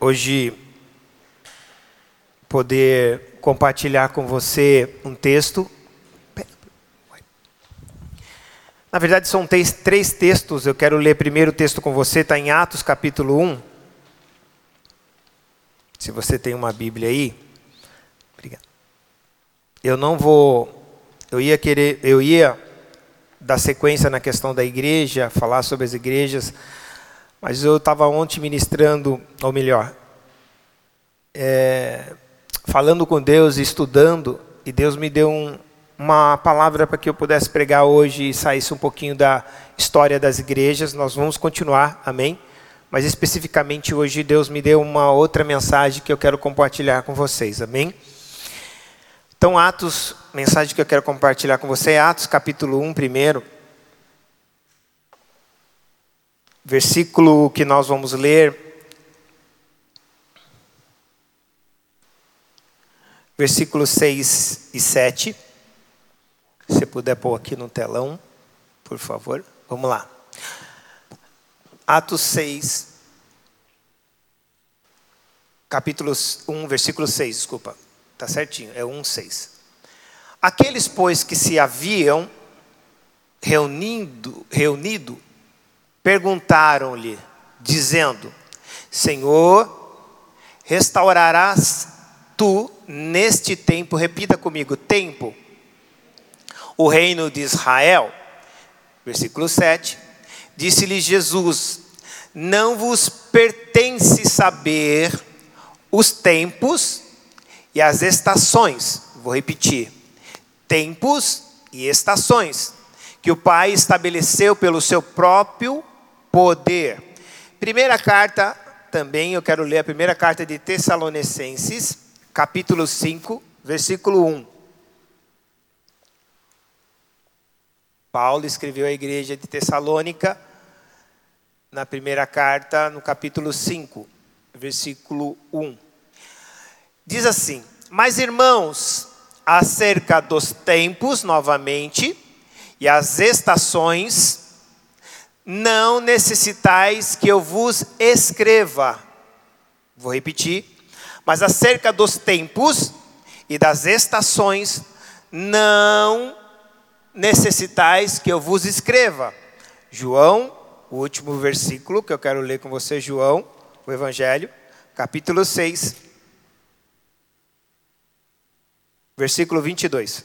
hoje poder compartilhar com você um texto. Na verdade, são três, textos. Eu quero ler primeiro o texto com você, está em Atos capítulo 1. Se você tem uma Bíblia aí. Obrigado. Eu não vou. Eu ia querer. Eu ia dar sequência na questão da igreja, falar sobre as igrejas. Mas eu estava ontem ministrando, ou melhor, é, falando com Deus, estudando, e Deus me deu um, uma palavra para que eu pudesse pregar hoje e saísse um pouquinho da história das igrejas. Nós vamos continuar, amém? Mas especificamente hoje Deus me deu uma outra mensagem que eu quero compartilhar com vocês, amém? Então, Atos, mensagem que eu quero compartilhar com você é Atos capítulo 1, primeiro. Versículo que nós vamos ler versículos 6 e 7. Se puder pôr aqui no telão, por favor. Vamos lá. Atos 6, capítulo 1, versículo 6, desculpa. Está certinho, é 1, 6. Aqueles, pois, que se haviam reunido, reunido perguntaram-lhe, dizendo: Senhor, restaurarás tu neste tempo, repita comigo, tempo, o reino de Israel. Versículo 7. Disse-lhe Jesus: Não vos pertence saber os tempos e as estações. Vou repetir: tempos e estações que o Pai estabeleceu pelo seu próprio poder. Primeira carta, também eu quero ler a primeira carta de Tessalonicenses, capítulo 5, versículo 1. Paulo escreveu à igreja de Tessalônica, na primeira carta, no capítulo 5, versículo 1. Diz assim: Mas irmãos, acerca dos tempos, novamente, e as estações, não necessitais que eu vos escreva. Vou repetir mas acerca dos tempos e das estações, não necessitais que eu vos escreva. João, o último versículo que eu quero ler com você, João, o Evangelho, capítulo 6, versículo 22.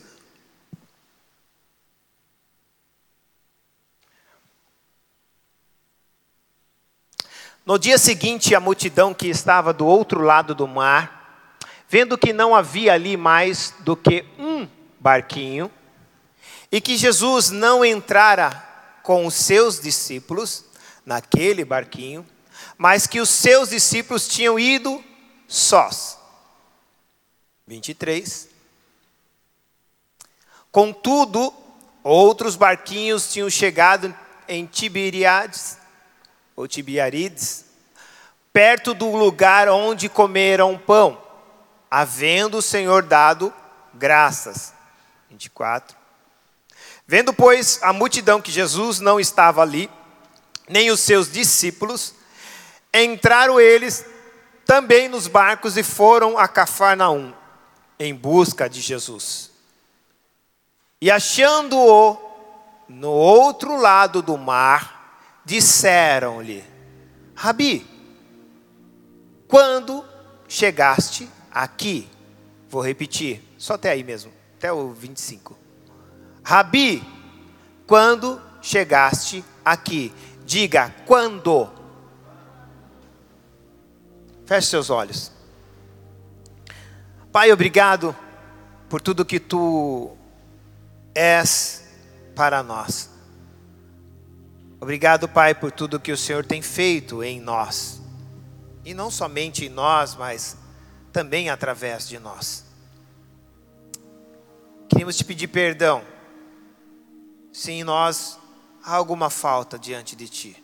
No dia seguinte, a multidão que estava do outro lado do mar, vendo que não havia ali mais do que um barquinho, e que Jesus não entrara com os seus discípulos naquele barquinho, mas que os seus discípulos tinham ido sós. 23. Contudo, outros barquinhos tinham chegado em Tiberiades ou Tibiarides, perto do lugar onde comeram pão, havendo o Senhor dado graças. 24. Vendo, pois, a multidão que Jesus não estava ali, nem os seus discípulos, entraram eles também nos barcos e foram a Cafarnaum, em busca de Jesus. E achando-o no outro lado do mar, disseram-lhe: Rabi, quando chegaste aqui? Vou repetir, só até aí mesmo, até o 25. Rabi, quando chegaste aqui? Diga, quando? Feche seus olhos. Pai, obrigado por tudo que tu és para nós. Obrigado, Pai, por tudo que o Senhor tem feito em nós. E não somente em nós, mas também através de nós. Queremos te pedir perdão se em nós há alguma falta diante de Ti.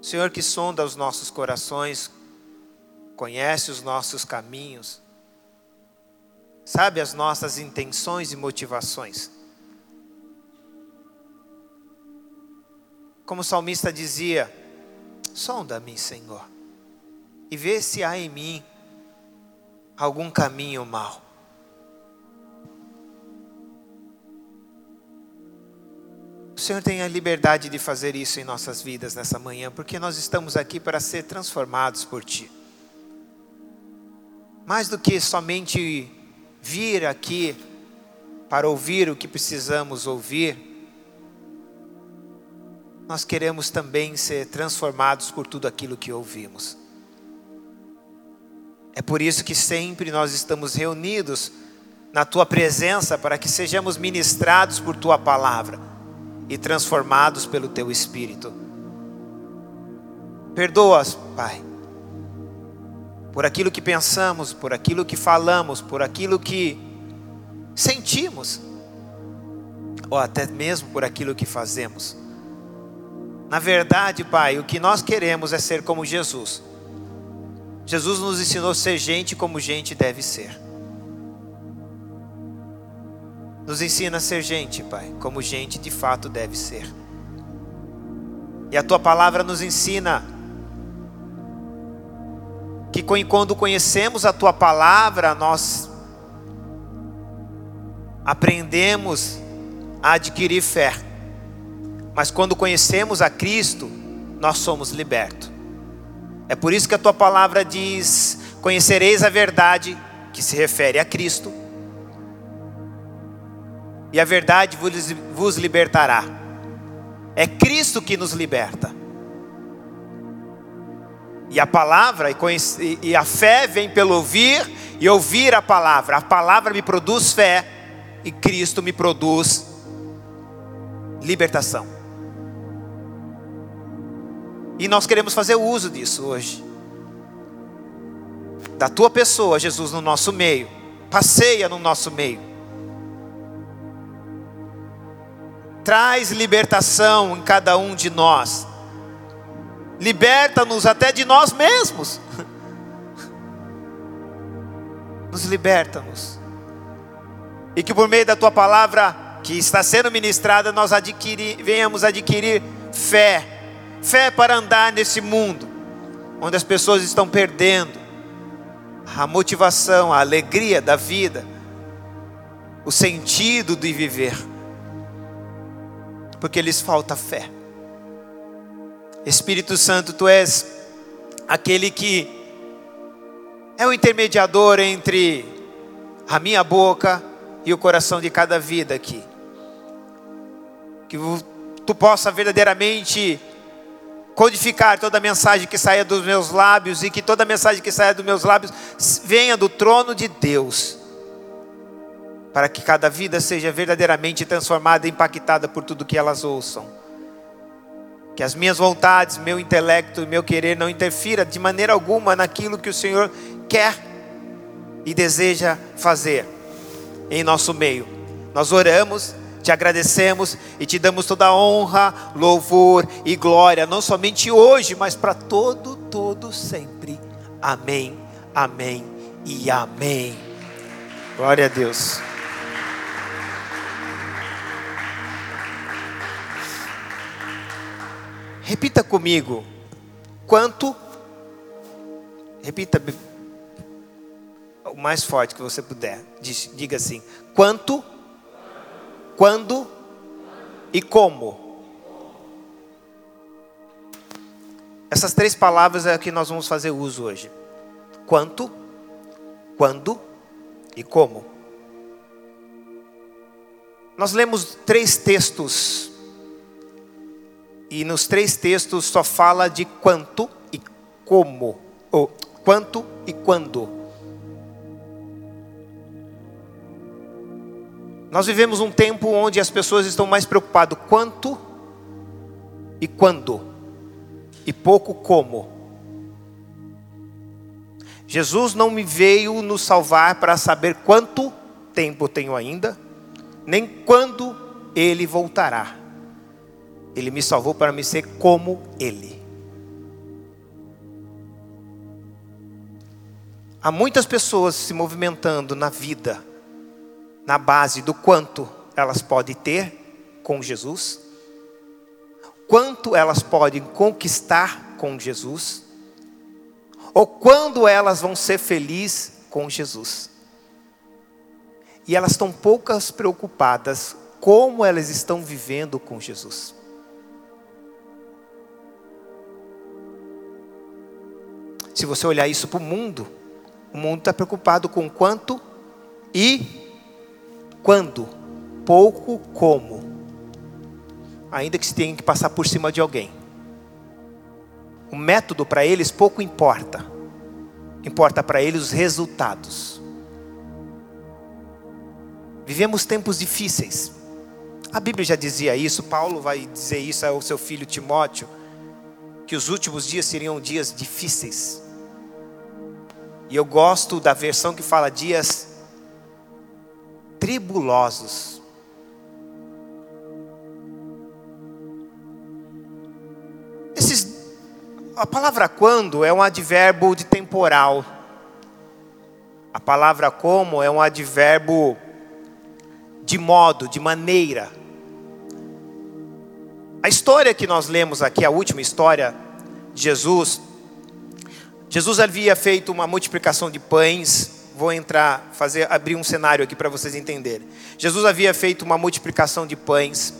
Senhor que sonda os nossos corações, conhece os nossos caminhos, sabe as nossas intenções e motivações. Como o salmista dizia: sonda-me, Senhor. e vê se há em mim algum caminho mau. O Senhor tem a liberdade de fazer isso em nossas vidas nessa manhã, porque nós estamos aqui para ser transformados por Ti. Mais do que somente vir aqui para ouvir o que precisamos ouvir, nós queremos também ser transformados por tudo aquilo que ouvimos. É por isso que sempre nós estamos reunidos na tua presença para que sejamos ministrados por tua palavra e transformados pelo teu espírito. Perdoa-as, Pai, por aquilo que pensamos, por aquilo que falamos, por aquilo que sentimos, ou até mesmo por aquilo que fazemos. Na verdade, Pai, o que nós queremos é ser como Jesus Jesus nos ensinou a ser gente como gente deve ser. Nos ensina a ser gente, Pai, como gente de fato deve ser. E a tua palavra nos ensina que quando conhecemos a tua palavra, nós aprendemos a adquirir fé. Mas quando conhecemos a Cristo, nós somos libertos. É por isso que a tua palavra diz: Conhecereis a verdade, que se refere a Cristo, e a verdade vos libertará. É Cristo que nos liberta. E a palavra e a fé vem pelo ouvir e ouvir a palavra. A palavra me produz fé e Cristo me produz libertação. E nós queremos fazer uso disso hoje. Da tua pessoa, Jesus, no nosso meio. Passeia no nosso meio. Traz libertação em cada um de nós. Liberta-nos até de nós mesmos. Nos liberta-nos. E que por meio da tua palavra que está sendo ministrada, nós adquirir, venhamos adquirir fé Fé para andar nesse mundo, onde as pessoas estão perdendo a motivação, a alegria da vida, o sentido de viver, porque lhes falta fé. Espírito Santo, tu és aquele que é o intermediador entre a minha boca e o coração de cada vida aqui. Que tu possa verdadeiramente codificar toda mensagem que saia dos meus lábios e que toda mensagem que saia dos meus lábios venha do trono de Deus, para que cada vida seja verdadeiramente transformada e impactada por tudo que elas ouçam. Que as minhas vontades, meu intelecto e meu querer não interfira de maneira alguma naquilo que o Senhor quer e deseja fazer em nosso meio. Nós oramos te agradecemos e te damos toda a honra, louvor e glória, não somente hoje, mas para todo, todo sempre. Amém, amém e amém. Glória a Deus. Repita comigo. Quanto? Repita o mais forte que você puder. Diga assim: quanto? Quando e como. Essas três palavras é que nós vamos fazer uso hoje: quanto, quando e como. Nós lemos três textos, e nos três textos só fala de quanto e como, ou quanto e quando. Nós vivemos um tempo onde as pessoas estão mais preocupadas quanto e quando, e pouco como. Jesus não me veio nos salvar para saber quanto tempo tenho ainda, nem quando ele voltará. Ele me salvou para me ser como ele. Há muitas pessoas se movimentando na vida na base do quanto elas podem ter com Jesus, quanto elas podem conquistar com Jesus, Ou quando elas vão ser felizes com Jesus. E elas estão poucas preocupadas como elas estão vivendo com Jesus. Se você olhar isso para o mundo, o mundo está preocupado com quanto e quando, pouco como, ainda que se tenha que passar por cima de alguém. O método para eles pouco importa, importa para eles os resultados. Vivemos tempos difíceis. A Bíblia já dizia isso, Paulo vai dizer isso ao seu filho Timóteo, que os últimos dias seriam dias difíceis. E eu gosto da versão que fala dias tribulosos. Esses, a palavra quando é um advérbio de temporal. A palavra como é um advérbio de modo, de maneira. A história que nós lemos aqui, a última história de Jesus, Jesus havia feito uma multiplicação de pães. Vou entrar, fazer, abrir um cenário aqui para vocês entenderem. Jesus havia feito uma multiplicação de pães.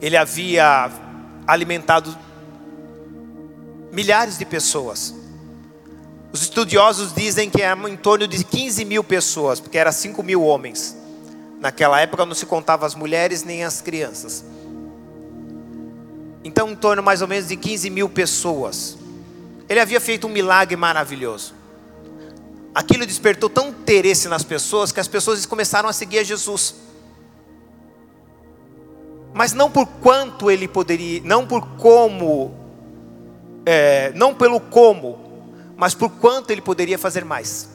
Ele havia alimentado milhares de pessoas. Os estudiosos dizem que era em torno de 15 mil pessoas, porque era 5 mil homens. Naquela época não se contava as mulheres nem as crianças. Então, em torno mais ou menos de 15 mil pessoas. Ele havia feito um milagre maravilhoso. Aquilo despertou tão interesse nas pessoas que as pessoas começaram a seguir a Jesus. Mas não por quanto ele poderia, não por como, é, não pelo como, mas por quanto ele poderia fazer mais,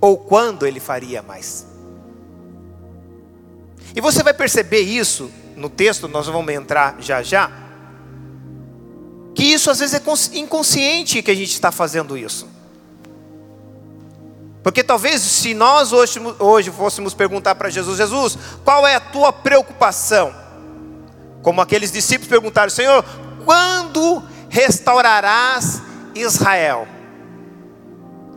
ou quando ele faria mais. E você vai perceber isso no texto, nós vamos entrar já já que isso às vezes é inconsciente que a gente está fazendo isso. Porque talvez se nós hoje, hoje fôssemos perguntar para Jesus, Jesus, qual é a tua preocupação? Como aqueles discípulos perguntaram, Senhor, quando restaurarás Israel?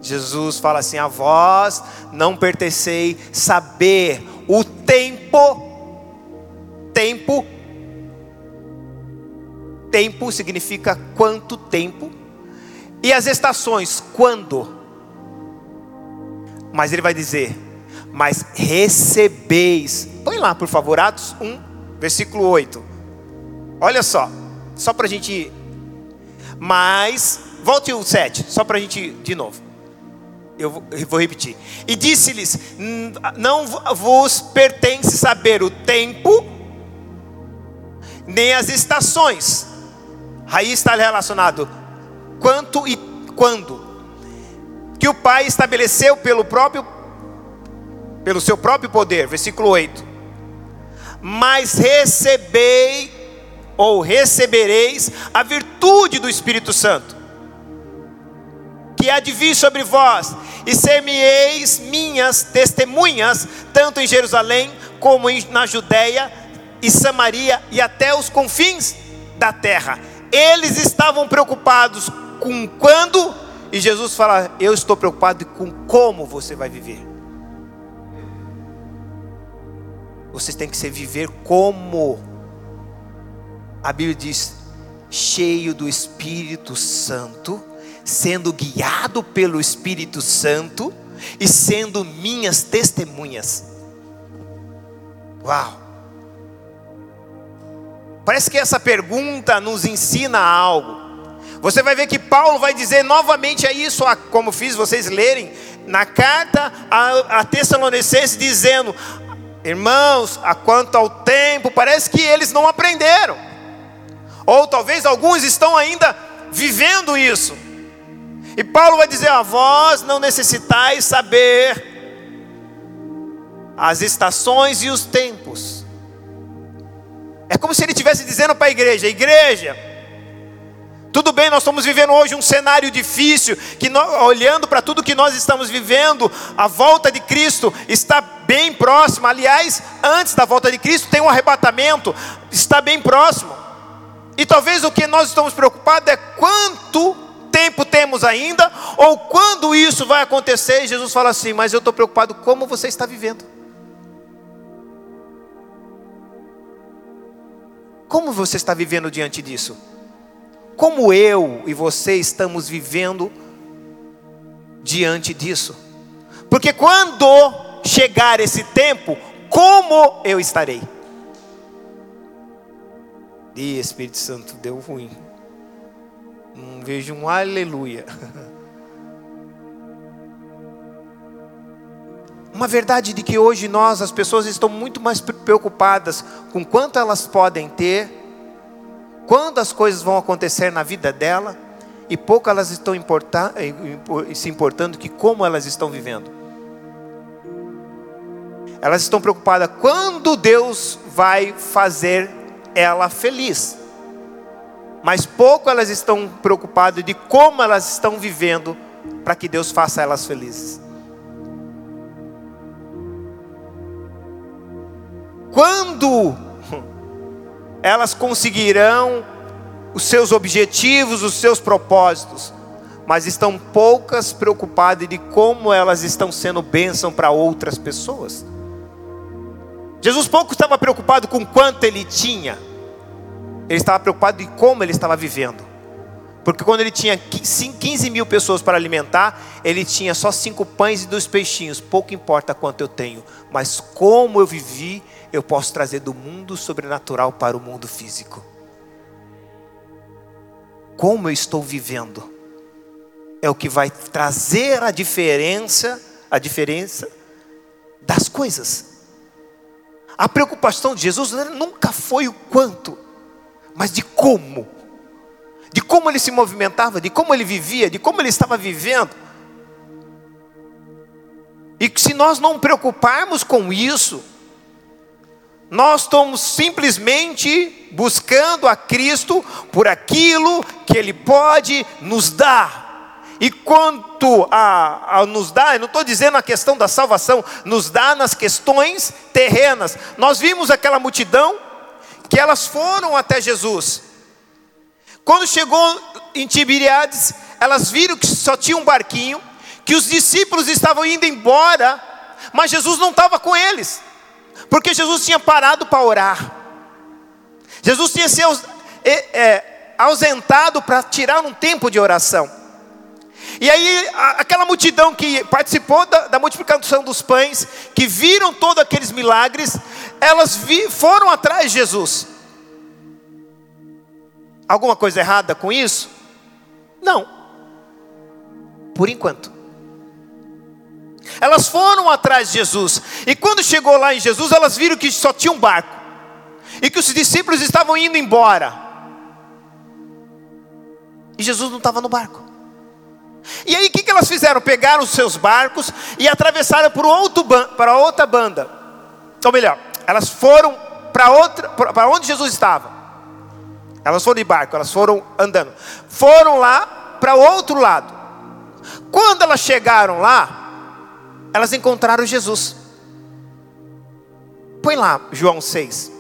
Jesus fala assim: a vós não pertencei saber o tempo, tempo tempo significa quanto tempo, e as estações, quando. Mas ele vai dizer, mas recebeis. Põe lá, por favor, Atos 1, versículo 8. Olha só, só para a gente. Mas, volte o 7, só para a gente, de novo. Eu vou, repetir. E disse-lhes: Não vos pertence saber o tempo, nem as estações Aí está relacionado quanto e quando. Que o Pai estabeleceu pelo próprio pelo seu próprio poder, versículo 8. Mas recebei ou recebereis a virtude do Espírito Santo, que há de vir sobre vós, e ser-me-eis minhas testemunhas, tanto em Jerusalém como na Judéia e Samaria e até os confins da terra. Eles estavam preocupados com quando, e Jesus fala: Eu estou preocupado com como você vai viver. Vocês têm que ser viver como. A Bíblia diz: cheio do Espírito Santo, sendo guiado pelo Espírito Santo e sendo minhas testemunhas. Uau! Parece que essa pergunta nos ensina algo. Você vai ver que Paulo vai dizer novamente é isso, como fiz vocês lerem na carta a, a Tessalonicenses, dizendo: Irmãos, a quanto ao tempo, parece que eles não aprenderam, ou talvez alguns estão ainda vivendo isso. E Paulo vai dizer: A vós não necessitais saber as estações e os tempos é como se ele estivesse dizendo para a igreja: igreja, tudo bem, nós estamos vivendo hoje um cenário difícil, que nós, olhando para tudo que nós estamos vivendo, a volta de Cristo está bem próxima. Aliás, antes da volta de Cristo tem um arrebatamento, está bem próximo. E talvez o que nós estamos preocupados é quanto tempo vivemos ainda, ou quando isso vai acontecer, Jesus fala assim: Mas eu estou preocupado como você está vivendo. Como você está vivendo diante disso? Como eu e você estamos vivendo diante disso? Porque quando chegar esse tempo, como eu estarei? E Espírito Santo, deu ruim. Não vejo um aleluia. Uma verdade de que hoje nós, as pessoas estão muito mais preocupadas com quanto elas podem ter, quando as coisas vão acontecer na vida dela, e pouco elas estão se importando que como elas estão vivendo. Elas estão preocupadas quando Deus vai fazer ela feliz. Mas pouco elas estão preocupadas de como elas estão vivendo para que Deus faça elas felizes. Quando elas conseguirão os seus objetivos, os seus propósitos, mas estão poucas preocupadas de como elas estão sendo bênção para outras pessoas. Jesus pouco estava preocupado com quanto ele tinha, ele estava preocupado em como ele estava vivendo. Porque quando ele tinha 15 mil pessoas para alimentar, ele tinha só cinco pães e dois peixinhos. Pouco importa quanto eu tenho, mas como eu vivi, eu posso trazer do mundo sobrenatural para o mundo físico. Como eu estou vivendo é o que vai trazer a diferença, a diferença das coisas. A preocupação de Jesus nunca foi o quanto, mas de como de como ele se movimentava, de como ele vivia, de como ele estava vivendo. E se nós não preocuparmos com isso, nós estamos simplesmente buscando a Cristo por aquilo que Ele pode nos dar. E quanto a, a nos dar, eu não estou dizendo a questão da salvação, nos dá nas questões terrenas. Nós vimos aquela multidão que elas foram até Jesus. Quando chegou em Tiberiades, elas viram que só tinha um barquinho, que os discípulos estavam indo embora, mas Jesus não estava com eles, porque Jesus tinha parado para orar. Jesus tinha se é, ausentado para tirar um tempo de oração. E aí, aquela multidão que participou da, da multiplicação dos pães, que viram todos aqueles milagres, elas vi, foram atrás de Jesus. Alguma coisa errada com isso? Não. Por enquanto. Elas foram atrás de Jesus. E quando chegou lá em Jesus, elas viram que só tinha um barco. E que os discípulos estavam indo embora. E Jesus não estava no barco. E aí o que, que elas fizeram? Pegaram os seus barcos e atravessaram para, outro, para outra banda. Ou melhor, elas foram para onde Jesus estava. Elas foram de barco, elas foram andando. Foram lá para o outro lado. Quando elas chegaram lá, elas encontraram Jesus. Põe lá, João 6,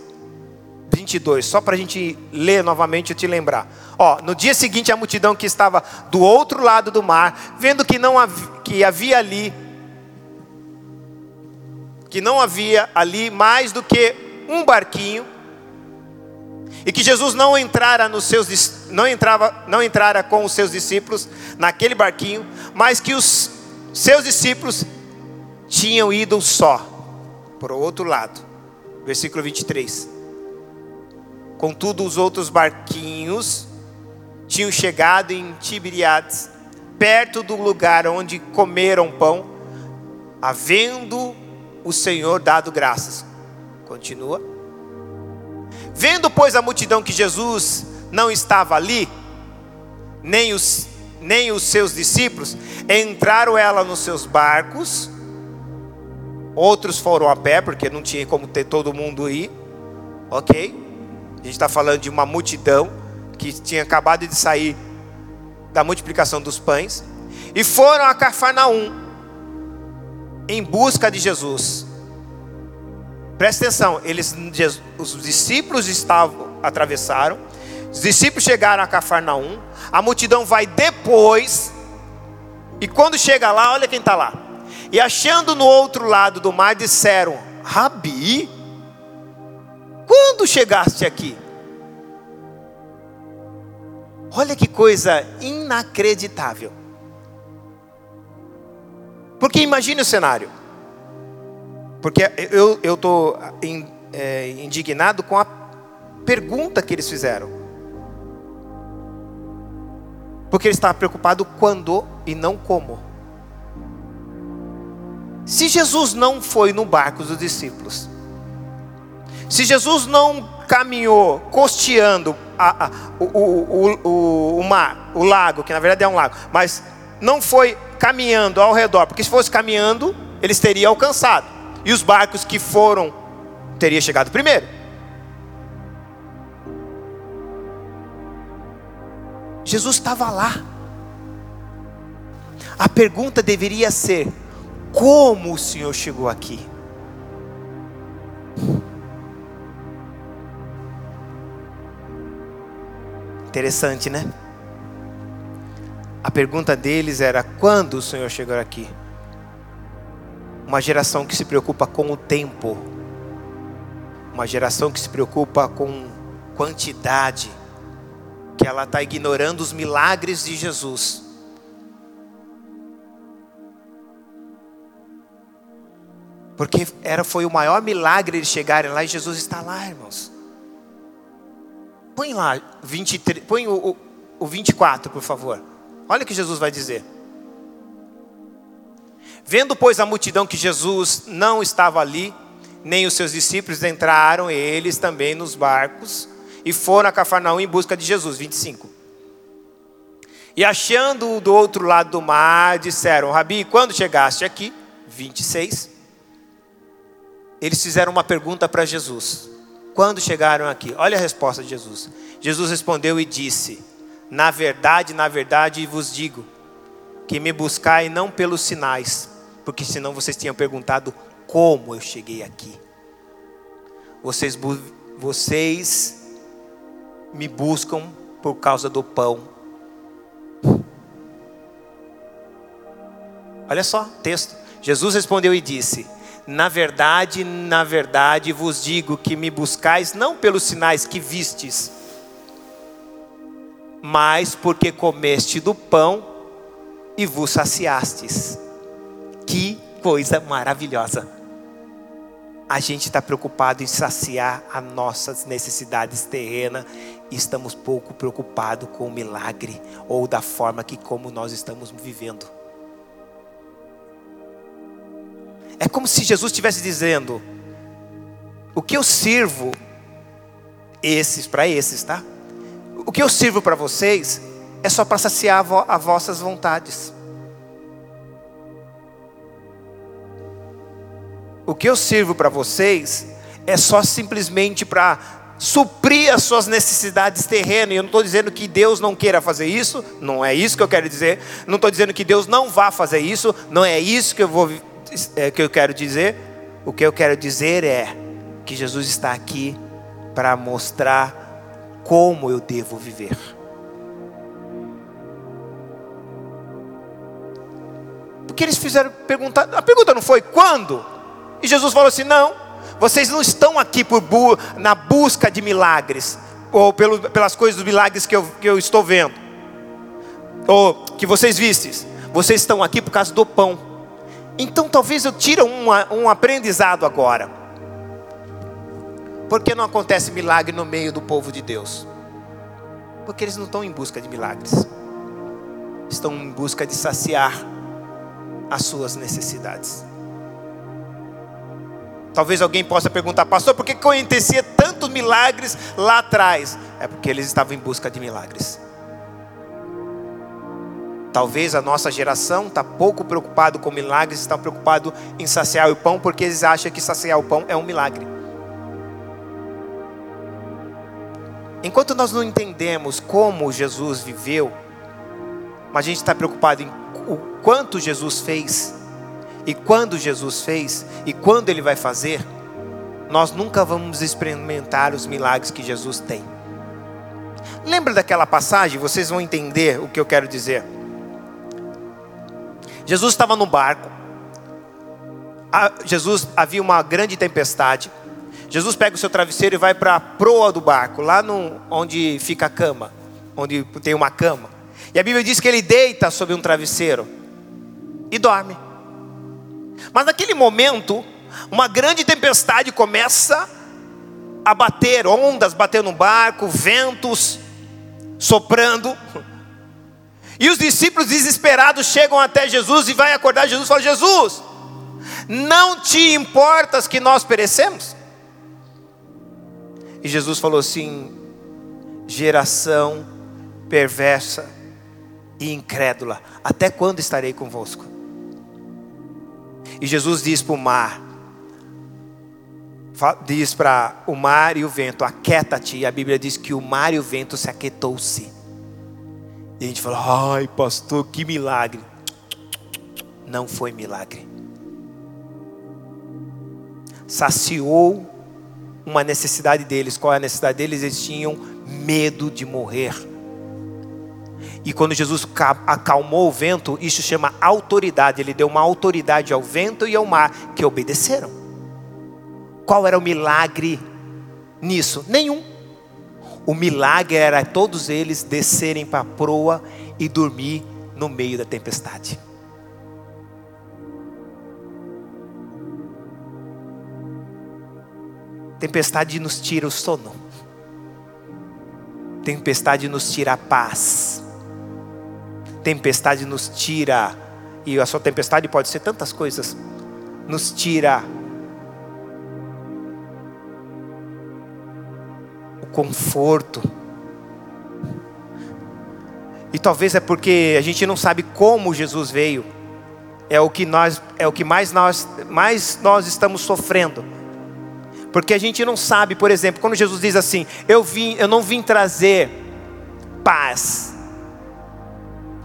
22, só para a gente ler novamente e te lembrar. Ó, no dia seguinte, a multidão que estava do outro lado do mar, vendo que não havia, que havia ali, que não havia ali mais do que um barquinho, e que Jesus não entrara nos seus não entrava não entrara com os seus discípulos naquele barquinho, mas que os seus discípulos tinham ido só para o outro lado. Versículo 23. Contudo, os outros barquinhos tinham chegado em Tiberiades, perto do lugar onde comeram pão, havendo o Senhor dado graças. Continua. Vendo, pois, a multidão que Jesus não estava ali, nem os, nem os seus discípulos, entraram ela nos seus barcos, outros foram a pé, porque não tinha como ter todo mundo ir, ok? A gente está falando de uma multidão que tinha acabado de sair da multiplicação dos pães, e foram a Cafarnaum em busca de Jesus. Presta atenção, eles, os discípulos estavam, atravessaram, os discípulos chegaram a Cafarnaum, a multidão vai depois E quando chega lá, olha quem está lá. E achando no outro lado do mar, disseram: Rabi, quando chegaste aqui? Olha que coisa inacreditável. Porque imagine o cenário. Porque eu estou é, indignado com a pergunta que eles fizeram. Porque ele estava preocupado quando e não como. Se Jesus não foi no barco dos discípulos, se Jesus não caminhou costeando a, a, o, o, o, o mar, o lago, que na verdade é um lago, mas não foi caminhando ao redor, porque se fosse caminhando, eles teriam alcançado. E os barcos que foram teriam chegado primeiro. Jesus estava lá. A pergunta deveria ser: como o Senhor chegou aqui? Interessante, né? A pergunta deles era: quando o Senhor chegou aqui? Uma geração que se preocupa com o tempo, uma geração que se preocupa com quantidade, que ela está ignorando os milagres de Jesus. Porque era, foi o maior milagre eles chegarem lá e Jesus está lá, irmãos. Põe lá 23, põe o, o, o 24, por favor. Olha o que Jesus vai dizer. Vendo, pois, a multidão que Jesus não estava ali, nem os seus discípulos entraram eles também nos barcos e foram a Cafarnaum em busca de Jesus. 25. E achando-o do outro lado do mar, disseram: Rabi, quando chegaste aqui? 26. Eles fizeram uma pergunta para Jesus. Quando chegaram aqui? Olha a resposta de Jesus. Jesus respondeu e disse: Na verdade, na verdade vos digo, que me buscai não pelos sinais, porque senão vocês tinham perguntado como eu cheguei aqui. Vocês, vocês me buscam por causa do pão. Olha só, texto. Jesus respondeu e disse: na verdade, na verdade vos digo que me buscais não pelos sinais que vistes, mas porque comeste do pão e vos saciastes. Que coisa maravilhosa! A gente está preocupado em saciar as nossas necessidades terrenas e estamos pouco preocupados com o milagre ou da forma que como nós estamos vivendo. É como se Jesus estivesse dizendo: o que eu sirvo, esses para esses, tá? O que eu sirvo para vocês é só para saciar as vossas vontades. O que eu sirvo para vocês é só simplesmente para suprir as suas necessidades terrenas. E eu não estou dizendo que Deus não queira fazer isso, não é isso que eu quero dizer. Não estou dizendo que Deus não vá fazer isso, não é isso que eu vou é, que eu quero dizer? O que eu quero dizer é que Jesus está aqui para mostrar como eu devo viver. Porque eles fizeram perguntar, a pergunta não foi quando? E Jesus falou assim: não, vocês não estão aqui por bu na busca de milagres, ou pelo, pelas coisas dos milagres que eu, que eu estou vendo, ou que vocês vistes, vocês estão aqui por causa do pão. Então talvez eu tire um, um aprendizado agora. Por que não acontece milagre no meio do povo de Deus? Porque eles não estão em busca de milagres. Estão em busca de saciar as suas necessidades. Talvez alguém possa perguntar, pastor, por que acontecia tantos milagres lá atrás? É porque eles estavam em busca de milagres. Talvez a nossa geração está pouco preocupado com milagres, está preocupado em saciar o pão, porque eles acham que saciar o pão é um milagre. Enquanto nós não entendemos como Jesus viveu, mas a gente está preocupado em o quanto Jesus fez, e quando Jesus fez, e quando Ele vai fazer, nós nunca vamos experimentar os milagres que Jesus tem. Lembra daquela passagem? Vocês vão entender o que eu quero dizer. Jesus estava no barco. Jesus havia uma grande tempestade. Jesus pega o seu travesseiro e vai para a proa do barco, lá no, onde fica a cama, onde tem uma cama. E a Bíblia diz que ele deita sobre um travesseiro e dorme. Mas naquele momento, uma grande tempestade começa a bater, ondas batendo no barco, ventos soprando. E os discípulos desesperados chegam até Jesus e vai acordar Jesus e fala: Jesus, não te importas que nós perecemos? E Jesus falou assim: geração perversa e incrédula, até quando estarei convosco? E Jesus diz para o mar, diz para o mar e o vento: aquieta-te. E a Bíblia diz que o mar e o vento se aquietou-se. E a gente fala: ai, pastor, que milagre. Não foi milagre. Saciou uma necessidade deles. Qual é a necessidade deles? Eles tinham medo de morrer. E quando Jesus acalmou o vento, isso chama autoridade. Ele deu uma autoridade ao vento e ao mar que obedeceram. Qual era o milagre nisso? Nenhum. O milagre era todos eles descerem para a proa e dormir no meio da tempestade. Tempestade nos tira o sono. Tempestade nos tira a paz. Tempestade nos tira, e a sua tempestade pode ser tantas coisas, nos tira conforto. E talvez é porque a gente não sabe como Jesus veio. É o que nós é o que mais nós mais nós estamos sofrendo. Porque a gente não sabe, por exemplo, quando Jesus diz assim: "Eu vim, eu não vim trazer paz.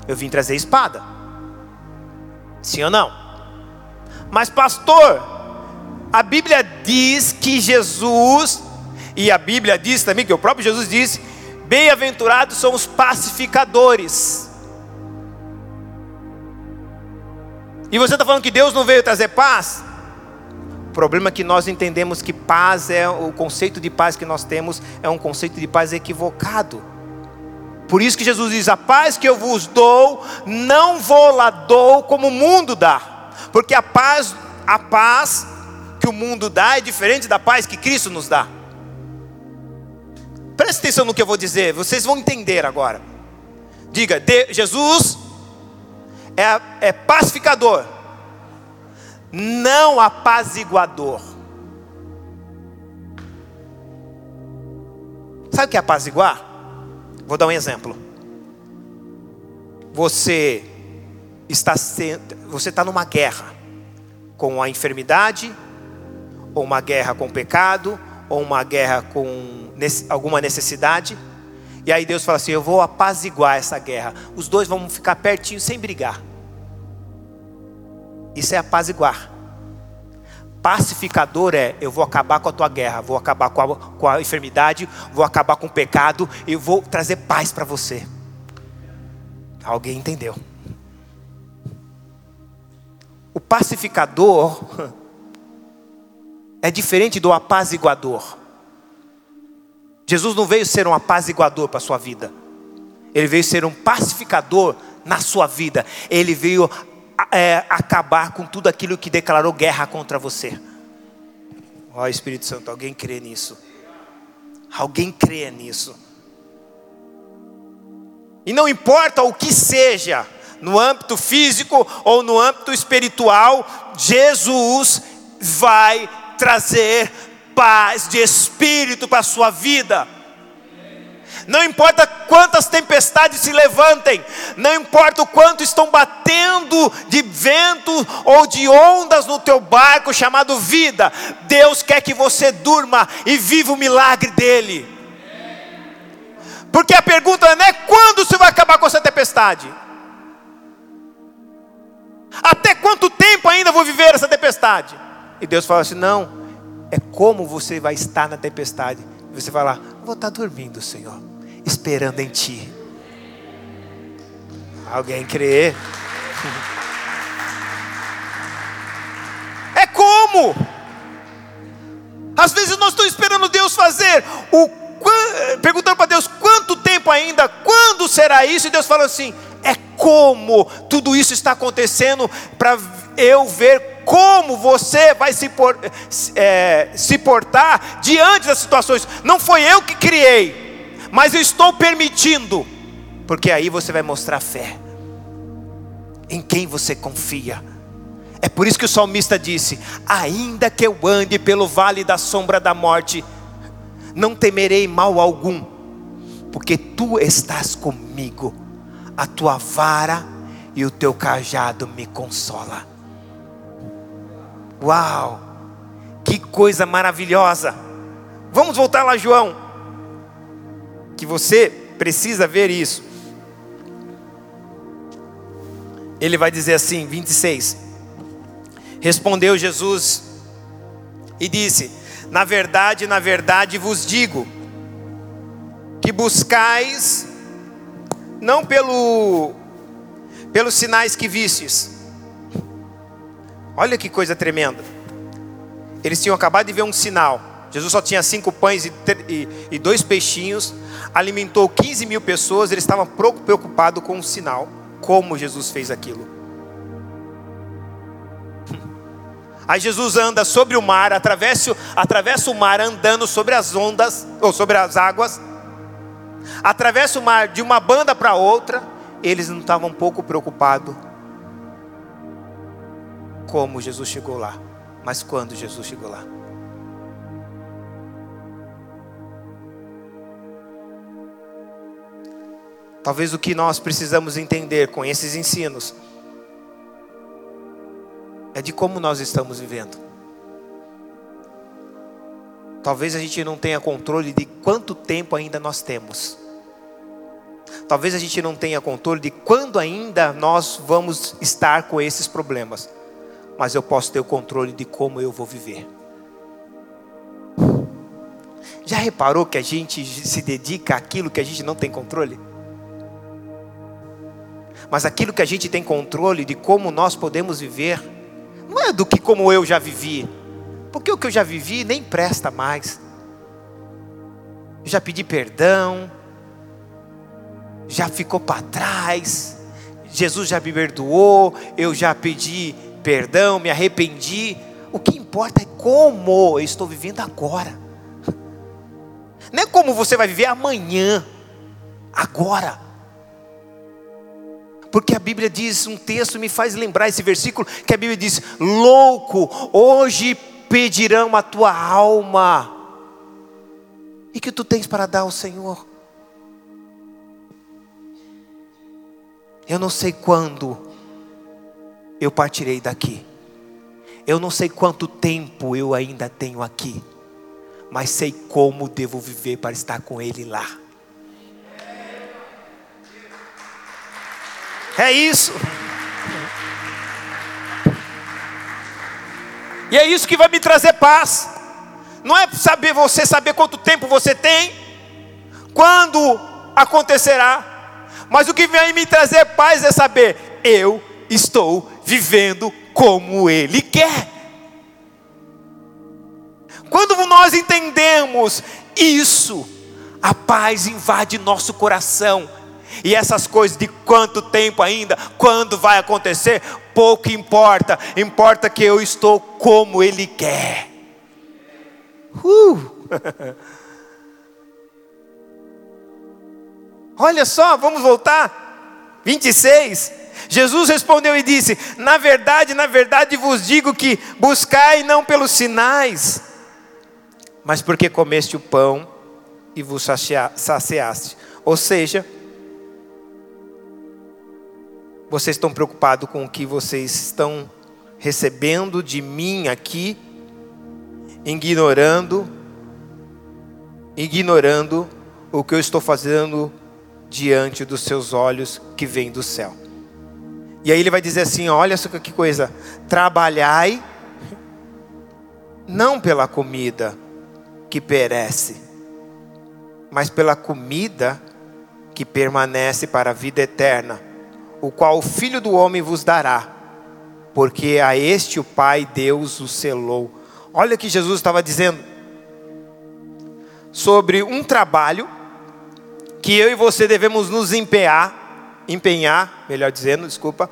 Eu vim trazer espada." Sim ou não? Mas pastor, a Bíblia diz que Jesus e a Bíblia diz também, que o próprio Jesus disse: Bem-aventurados são os pacificadores. E você está falando que Deus não veio trazer paz? O problema é que nós entendemos que paz é o conceito de paz que nós temos é um conceito de paz equivocado. Por isso que Jesus diz: A paz que eu vos dou, não vou lá dou como o mundo dá. Porque a paz, a paz que o mundo dá é diferente da paz que Cristo nos dá. Preste atenção no que eu vou dizer, vocês vão entender agora. Diga, de, Jesus é, é pacificador, não apaziguador. Sabe o que é apaziguar? Vou dar um exemplo. Você está você está numa guerra com a enfermidade, ou uma guerra com o pecado, ou uma guerra com alguma necessidade. E aí Deus fala assim: Eu vou apaziguar essa guerra. Os dois vão ficar pertinho sem brigar. Isso é apaziguar. Pacificador é: eu vou acabar com a tua guerra, vou acabar com a, com a enfermidade, vou acabar com o pecado, e vou trazer paz para você. Alguém entendeu? O pacificador é diferente do apaziguador. Jesus não veio ser um apaziguador para a sua vida, ele veio ser um pacificador na sua vida, ele veio é, acabar com tudo aquilo que declarou guerra contra você. Ó oh, Espírito Santo, alguém crê nisso? Alguém crê nisso? E não importa o que seja, no âmbito físico ou no âmbito espiritual, Jesus vai trazer paz de espírito para a sua vida. Não importa quantas tempestades se levantem, não importa o quanto estão batendo de vento ou de ondas no teu barco chamado vida, Deus quer que você durma e viva o milagre dele. Porque a pergunta não é quando você vai acabar com essa tempestade. Até quanto tempo ainda vou viver essa tempestade? E Deus fala assim: não, é como você vai estar na tempestade. Você vai lá, vou estar dormindo, Senhor, esperando em ti. Alguém crê? É como? Às vezes nós estamos esperando Deus fazer o perguntando para Deus quanto tempo ainda, quando será isso? E Deus fala assim: é como tudo isso está acontecendo para eu ver como você vai se, por, é, se portar diante das situações. Não foi eu que criei mas eu estou permitindo, porque aí você vai mostrar fé em quem você confia. É por isso que o salmista disse: Ainda que eu ande pelo vale da sombra da morte, não temerei mal algum, porque tu estás comigo, a tua vara e o teu cajado me consola. Uau! Que coisa maravilhosa! Vamos voltar lá, João, que você precisa ver isso. Ele vai dizer assim, 26. Respondeu Jesus e disse: Na verdade, na verdade vos digo, que buscais não pelo pelos sinais que vistes. Olha que coisa tremenda. Eles tinham acabado de ver um sinal. Jesus só tinha cinco pães e, e, e dois peixinhos, alimentou 15 mil pessoas. Eles estavam preocupados com o sinal, como Jesus fez aquilo. Aí Jesus anda sobre o mar, atravessa, atravessa o mar andando sobre as ondas, ou sobre as águas, atravessa o mar de uma banda para outra, eles não estavam um pouco preocupados como Jesus chegou lá, mas quando Jesus chegou lá. Talvez o que nós precisamos entender com esses ensinos é de como nós estamos vivendo. Talvez a gente não tenha controle de quanto tempo ainda nós temos. Talvez a gente não tenha controle de quando ainda nós vamos estar com esses problemas. Mas eu posso ter o controle de como eu vou viver. Já reparou que a gente se dedica àquilo que a gente não tem controle? Mas aquilo que a gente tem controle de como nós podemos viver, não é do que como eu já vivi, porque o que eu já vivi nem presta mais. Já pedi perdão, já ficou para trás, Jesus já me perdoou, eu já pedi perdão, me arrependi. O que importa é como eu estou vivendo agora, não é como você vai viver amanhã, agora. Porque a Bíblia diz, um texto me faz lembrar esse versículo, que a Bíblia diz: Louco, hoje pedirão a tua alma. E que tu tens para dar ao Senhor? Eu não sei quando eu partirei daqui. Eu não sei quanto tempo eu ainda tenho aqui, mas sei como devo viver para estar com Ele lá. É isso. E é isso que vai me trazer paz. Não é saber você saber quanto tempo você tem, quando acontecerá, mas o que vem me trazer paz é saber eu estou vivendo como Ele quer. Quando nós entendemos isso, a paz invade nosso coração e essas coisas de quanto tempo ainda, quando vai acontecer, pouco importa. Importa que eu estou como Ele quer. Uh. Olha só, vamos voltar. 26. Jesus respondeu e disse: Na verdade, na verdade vos digo que buscai não pelos sinais, mas porque comeste o pão e vos saciaste. Ou seja, vocês estão preocupados com o que vocês estão recebendo de mim aqui, ignorando, ignorando o que eu estou fazendo diante dos seus olhos que vem do céu. E aí ele vai dizer assim: olha só que coisa, trabalhai não pela comida que perece, mas pela comida que permanece para a vida eterna o qual o Filho do Homem vos dará, porque a este o Pai Deus o selou. Olha o que Jesus estava dizendo sobre um trabalho que eu e você devemos nos empenhar, empenhar, melhor dizendo, desculpa,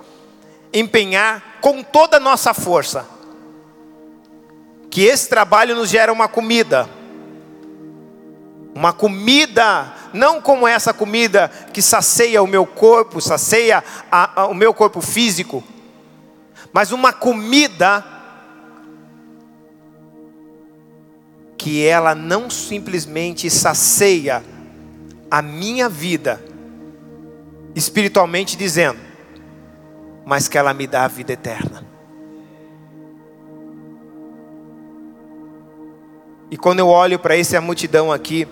empenhar com toda a nossa força. Que esse trabalho nos gera uma comida. Uma comida, não como essa comida que sacia o meu corpo, sacia a, a, o meu corpo físico, mas uma comida que ela não simplesmente sacia a minha vida, espiritualmente dizendo, mas que ela me dá a vida eterna. E quando eu olho para essa multidão aqui,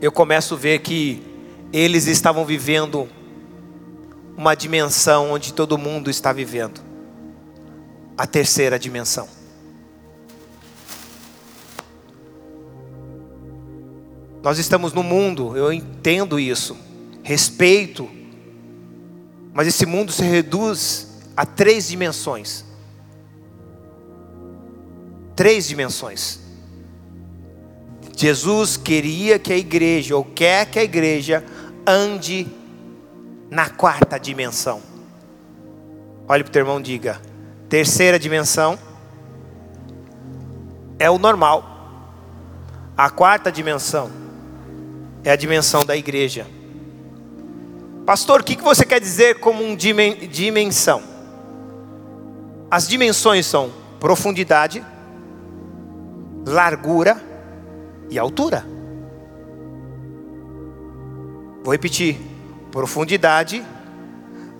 eu começo a ver que eles estavam vivendo uma dimensão onde todo mundo está vivendo a terceira dimensão. Nós estamos no mundo, eu entendo isso, respeito, mas esse mundo se reduz a três dimensões. Três dimensões. Jesus queria que a igreja, ou quer que a igreja, ande na quarta dimensão. Olhe para o teu irmão diga: terceira dimensão é o normal. A quarta dimensão é a dimensão da igreja. Pastor, o que você quer dizer como um dimensão? As dimensões são profundidade, largura e altura. Vou repetir: profundidade,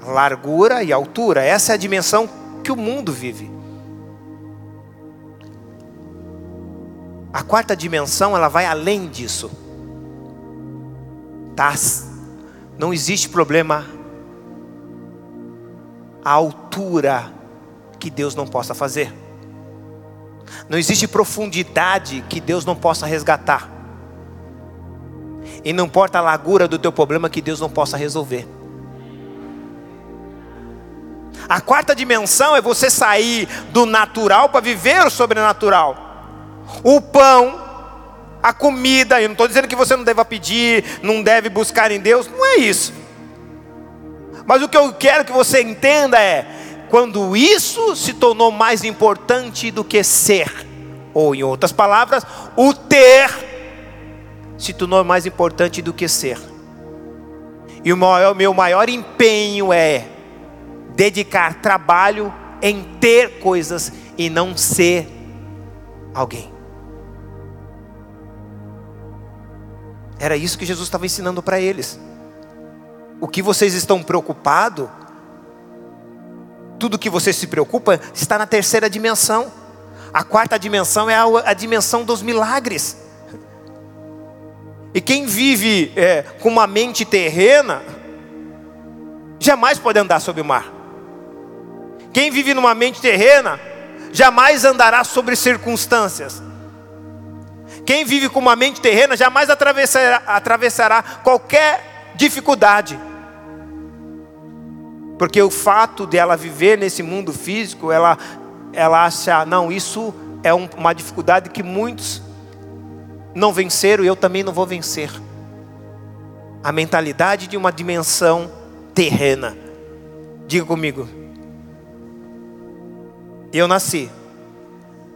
largura e altura. Essa é a dimensão que o mundo vive. A quarta dimensão, ela vai além disso. Tá? Não existe problema a altura que Deus não possa fazer. Não existe profundidade que Deus não possa resgatar. E não importa a largura do teu problema que Deus não possa resolver. A quarta dimensão é você sair do natural para viver o sobrenatural. O pão a comida. Eu não estou dizendo que você não deva pedir, não deve buscar em Deus, não é isso. Mas o que eu quero que você entenda é: quando isso se tornou mais importante do que ser, ou em outras palavras, o ter se tornou mais importante do que ser. E o maior, meu maior empenho é dedicar trabalho em ter coisas e não ser alguém. Era isso que Jesus estava ensinando para eles. O que vocês estão preocupados, tudo que você se preocupa, está na terceira dimensão. A quarta dimensão é a, a dimensão dos milagres. E quem vive é, com uma mente terrena, jamais pode andar sobre o mar. Quem vive numa mente terrena, jamais andará sobre circunstâncias. Quem vive com uma mente terrena jamais atravessará, atravessará qualquer dificuldade. Porque o fato de ela viver nesse mundo físico, ela, ela acha, não, isso é um, uma dificuldade que muitos não venceram e eu também não vou vencer. A mentalidade de uma dimensão terrena. Diga comigo. Eu nasci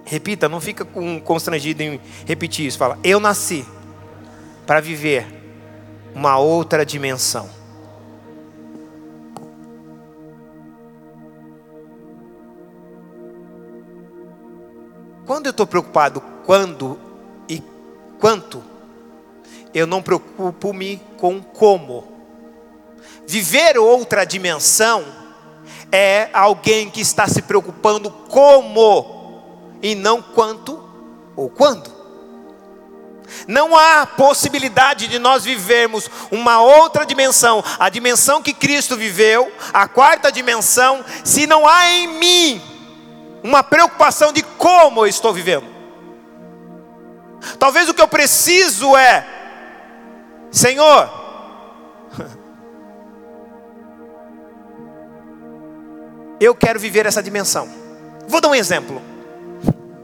Repita, não fica constrangido em repetir isso. Fala, eu nasci para viver uma outra dimensão. Quando eu estou preocupado quando e quanto, eu não preocupo-me com como. Viver outra dimensão é alguém que está se preocupando como e não quanto ou quando. Não há possibilidade de nós vivermos uma outra dimensão, a dimensão que Cristo viveu, a quarta dimensão, se não há em mim uma preocupação de como eu estou vivendo. Talvez o que eu preciso é, Senhor, eu quero viver essa dimensão. Vou dar um exemplo.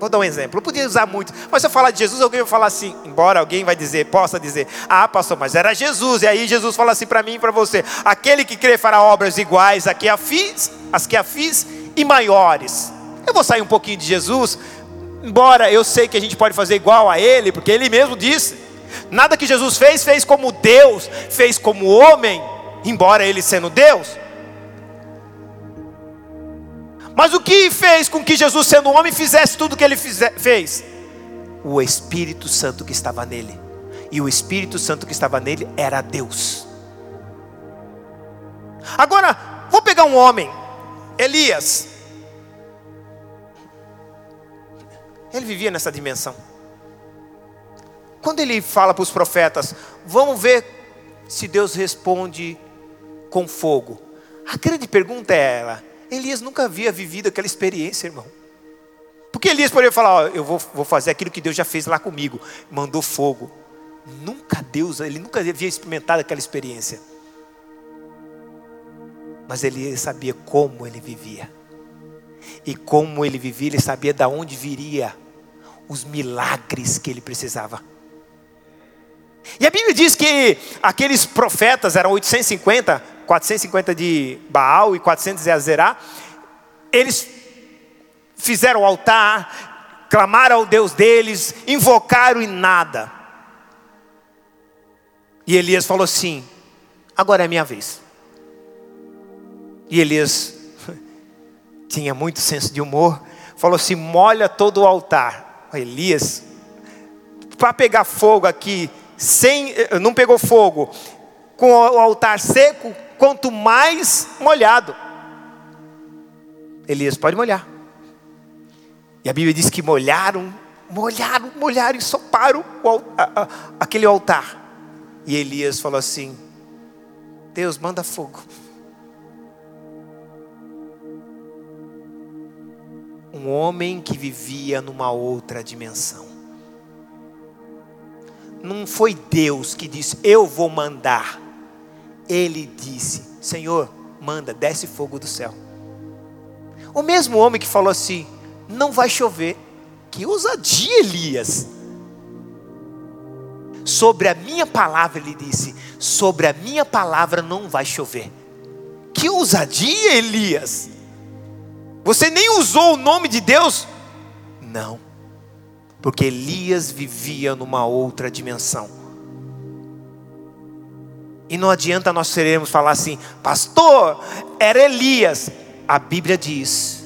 Vou dar um exemplo. Eu podia usar muito, mas se eu falar de Jesus, alguém vai falar assim, embora alguém vai dizer, possa dizer, ah, pastor, mas era Jesus. E aí Jesus fala assim para mim e para você: aquele que crê fará obras iguais a que a fiz, as que a fiz e maiores. Eu vou sair um pouquinho de Jesus, embora eu sei que a gente pode fazer igual a ele, porque ele mesmo disse: nada que Jesus fez, fez como Deus, fez como homem, embora ele sendo Deus. Mas o que fez com que Jesus, sendo homem, fizesse tudo o que ele fez? O Espírito Santo que estava nele. E o Espírito Santo que estava nele era Deus. Agora, vou pegar um homem, Elias. Ele vivia nessa dimensão. Quando ele fala para os profetas, vamos ver se Deus responde com fogo. A grande pergunta é ela: Elias nunca havia vivido aquela experiência, irmão. Porque Elias poderia falar: ó, eu vou, vou fazer aquilo que Deus já fez lá comigo, mandou fogo. Nunca Deus, ele nunca havia experimentado aquela experiência. Mas ele sabia como ele vivia. E como ele vivia, ele sabia de onde viria os milagres que ele precisava. E a Bíblia diz que aqueles profetas eram 850, 450 de Baal e 400 de Azerá, eles fizeram o altar, clamaram ao Deus deles, invocaram e nada. E Elias falou assim: agora é minha vez. E Elias tinha muito senso de humor, falou assim: molha todo o altar. Elias, para pegar fogo aqui, sem, eh, não pegou fogo, com o altar seco, quanto mais molhado. Elias pode molhar. E a Bíblia diz que molharam, molharam, molharam e soparam o, aquele altar. E Elias falou assim: Deus, manda fogo. Um homem que vivia numa outra dimensão. Não foi Deus que disse, eu vou mandar ele disse: Senhor, manda, desce fogo do céu. O mesmo homem que falou assim: Não vai chover. Que ousadia, Elias. Sobre a minha palavra, ele disse: Sobre a minha palavra não vai chover. Que ousadia, Elias. Você nem usou o nome de Deus? Não, porque Elias vivia numa outra dimensão. E não adianta nós seremos falar assim, pastor, era Elias. A Bíblia diz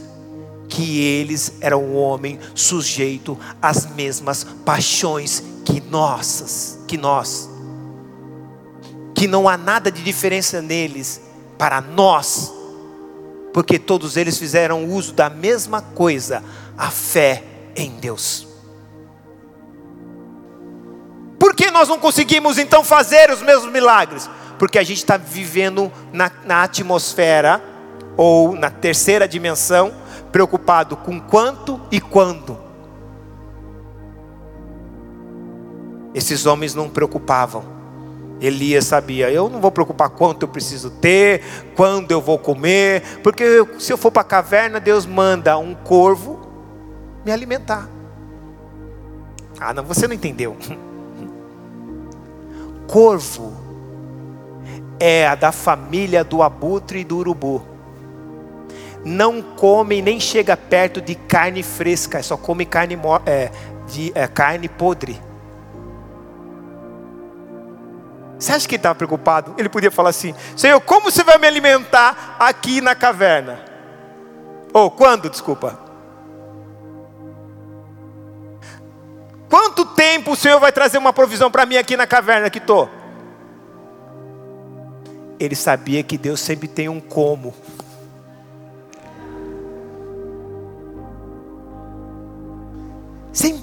que eles eram um homem sujeito às mesmas paixões que nossas, que nós. Que não há nada de diferença neles para nós, porque todos eles fizeram uso da mesma coisa, a fé em Deus. Por que nós não conseguimos então fazer os mesmos milagres? Porque a gente está vivendo na, na atmosfera ou na terceira dimensão, preocupado com quanto e quando. Esses homens não preocupavam. Elias sabia, eu não vou preocupar quanto eu preciso ter, quando eu vou comer, porque eu, se eu for para a caverna, Deus manda um corvo me alimentar. Ah, não, você não entendeu. corvo é a da família do abutre e do urubu. Não come nem chega perto de carne fresca, só come carne, é, de, é, carne podre. Você acha que ele estava preocupado? Ele podia falar assim: Senhor, como você vai me alimentar aqui na caverna? Ou quando, desculpa? Quanto tempo o Senhor vai trazer uma provisão para mim aqui na caverna que estou? Ele sabia que Deus sempre tem um como. Sim,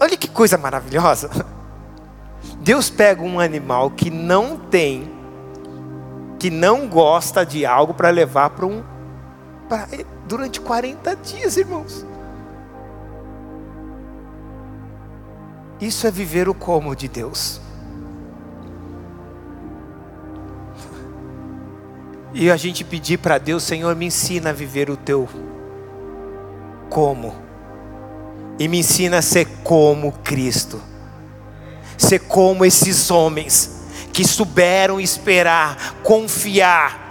olha que coisa maravilhosa. Deus pega um animal que não tem, que não gosta de algo para levar para um. Pra, durante 40 dias, irmãos. Isso é viver o como de Deus. E a gente pedir para Deus, Senhor, me ensina a viver o teu como. E me ensina a ser como Cristo. Ser como esses homens que souberam esperar, confiar.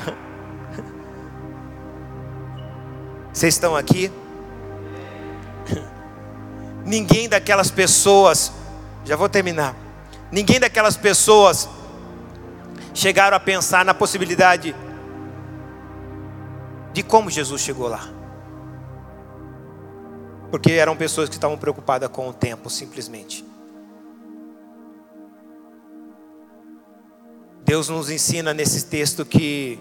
Vocês estão aqui? Ninguém daquelas pessoas, já vou terminar. Ninguém daquelas pessoas chegaram a pensar na possibilidade de como Jesus chegou lá. Porque eram pessoas que estavam preocupadas com o tempo, simplesmente. Deus nos ensina nesse texto que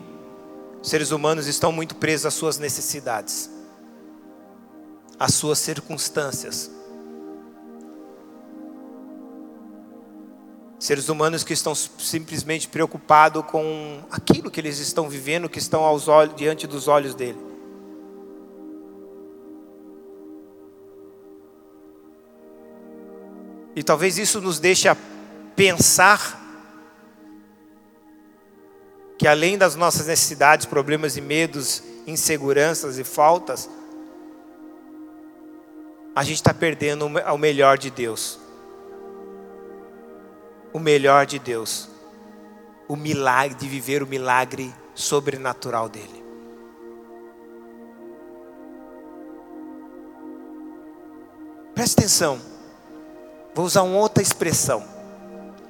seres humanos estão muito presos às suas necessidades, às suas circunstâncias. Seres humanos que estão simplesmente preocupados com aquilo que eles estão vivendo, que estão olhos, diante dos olhos dele. E talvez isso nos deixe a pensar que além das nossas necessidades, problemas e medos, inseguranças e faltas, a gente está perdendo o melhor de Deus. O melhor de Deus. O milagre, de viver o milagre sobrenatural dele. Preste atenção. Vou usar uma outra expressão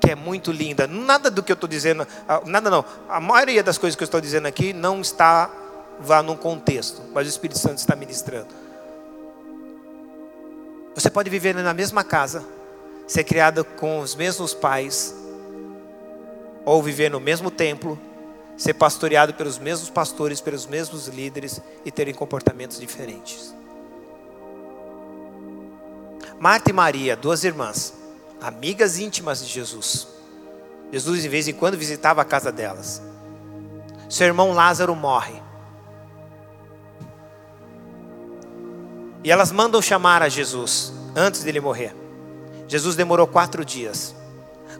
que é muito linda. Nada do que eu estou dizendo, ah, nada não. A maioria das coisas que eu estou dizendo aqui não está vá num contexto, mas o Espírito Santo está ministrando. Você pode viver na mesma casa, ser criado com os mesmos pais, ou viver no mesmo templo, ser pastoreado pelos mesmos pastores, pelos mesmos líderes e terem comportamentos diferentes. Marta e Maria, duas irmãs, amigas íntimas de Jesus. Jesus, de vez em quando, visitava a casa delas. Seu irmão Lázaro morre. E elas mandam chamar a Jesus antes dele morrer. Jesus demorou quatro dias.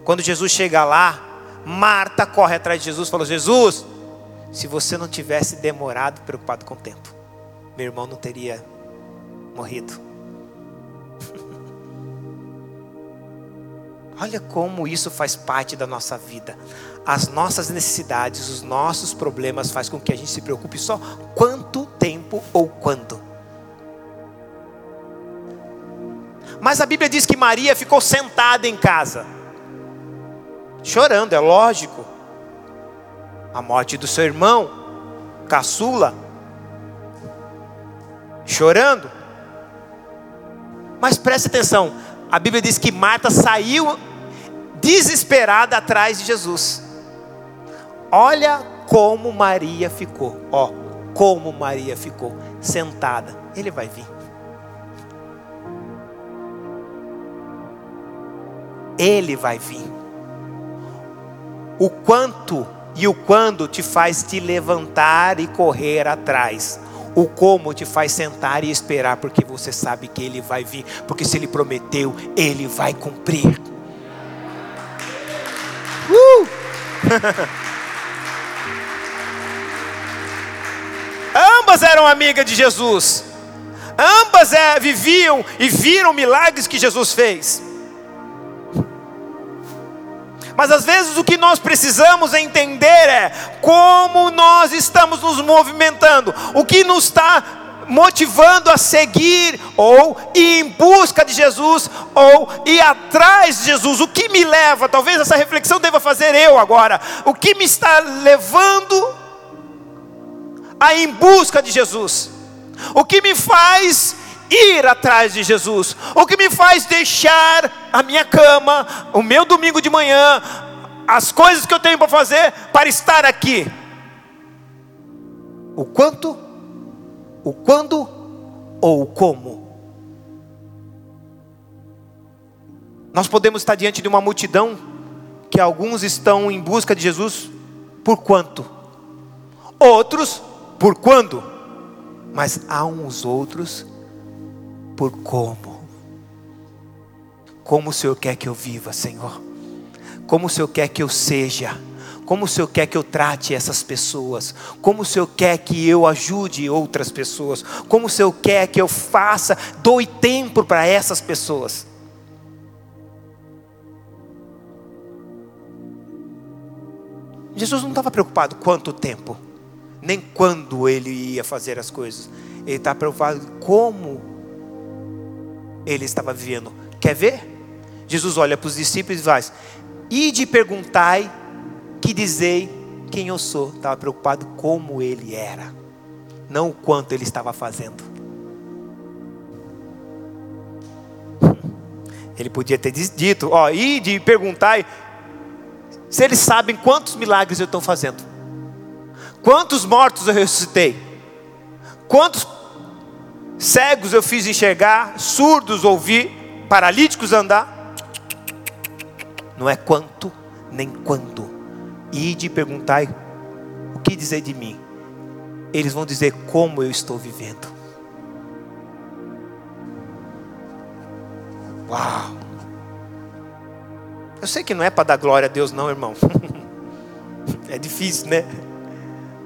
Quando Jesus chega lá, Marta corre atrás de Jesus e falou: Jesus, se você não tivesse demorado, preocupado com o tempo, meu irmão não teria morrido. Olha como isso faz parte da nossa vida. As nossas necessidades, os nossos problemas faz com que a gente se preocupe só quanto tempo ou quando. Mas a Bíblia diz que Maria ficou sentada em casa, chorando, é lógico. A morte do seu irmão, caçula, chorando. Mas preste atenção, a Bíblia diz que Marta saiu desesperada atrás de Jesus. Olha como Maria ficou, ó, como Maria ficou sentada. Ele vai vir. Ele vai vir. O quanto e o quando te faz te levantar e correr atrás. O como te faz sentar e esperar, porque você sabe que Ele vai vir, porque se Ele prometeu, Ele vai cumprir. Ambas eram amigas de Jesus. Ambas é, viviam e viram milagres que Jesus fez. Mas às vezes o que nós precisamos entender é como nós estamos nos movimentando, o que nos está motivando a seguir ou ir em busca de Jesus ou ir atrás de Jesus. O que me leva, talvez essa reflexão deva fazer eu agora, o que me está levando a ir em busca de Jesus? O que me faz ir atrás de Jesus. O que me faz deixar a minha cama, o meu domingo de manhã, as coisas que eu tenho para fazer para estar aqui. O quanto, o quando ou o como. Nós podemos estar diante de uma multidão que alguns estão em busca de Jesus por quanto, outros por quando, mas há uns outros por como. Como o Senhor quer que eu viva, Senhor? Como o Senhor quer que eu seja? Como o Senhor quer que eu trate essas pessoas? Como o Senhor quer que eu ajude outras pessoas? Como o Senhor quer que eu faça, doe tempo para essas pessoas? Jesus não estava preocupado quanto tempo, nem quando ele ia fazer as coisas. Ele estava preocupado como ele estava vivendo. Quer ver? Jesus olha para os discípulos e faz: Ide perguntai que dizei quem eu sou. Estava preocupado como ele era, não o quanto ele estava fazendo. Ele podia ter dito: Ó, e perguntai se eles sabem quantos milagres eu estou fazendo, quantos mortos eu ressuscitei, quantos cegos eu fiz enxergar, surdos ouvir, paralíticos andar. Não é quanto nem quando. E de perguntar o que dizer de mim. Eles vão dizer como eu estou vivendo. Uau! Eu sei que não é para dar glória a Deus, não, irmão. é difícil, né?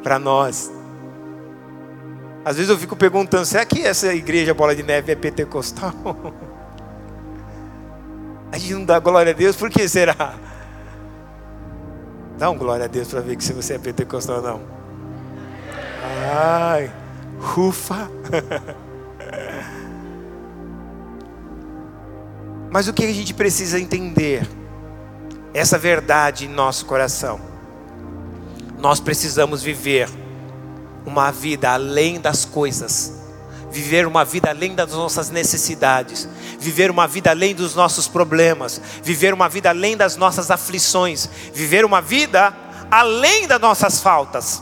Para nós. Às vezes eu fico perguntando: será que essa igreja Bola de Neve é pentecostal? a gente não dá glória a Deus, por que será? Dá um glória a Deus para ver que se você é pentecostal ou não. Ai, ufa. Mas o que a gente precisa entender? essa verdade em nosso coração. Nós precisamos viver uma vida além das coisas, viver uma vida além das nossas necessidades, viver uma vida além dos nossos problemas, viver uma vida além das nossas aflições, viver uma vida além das nossas faltas.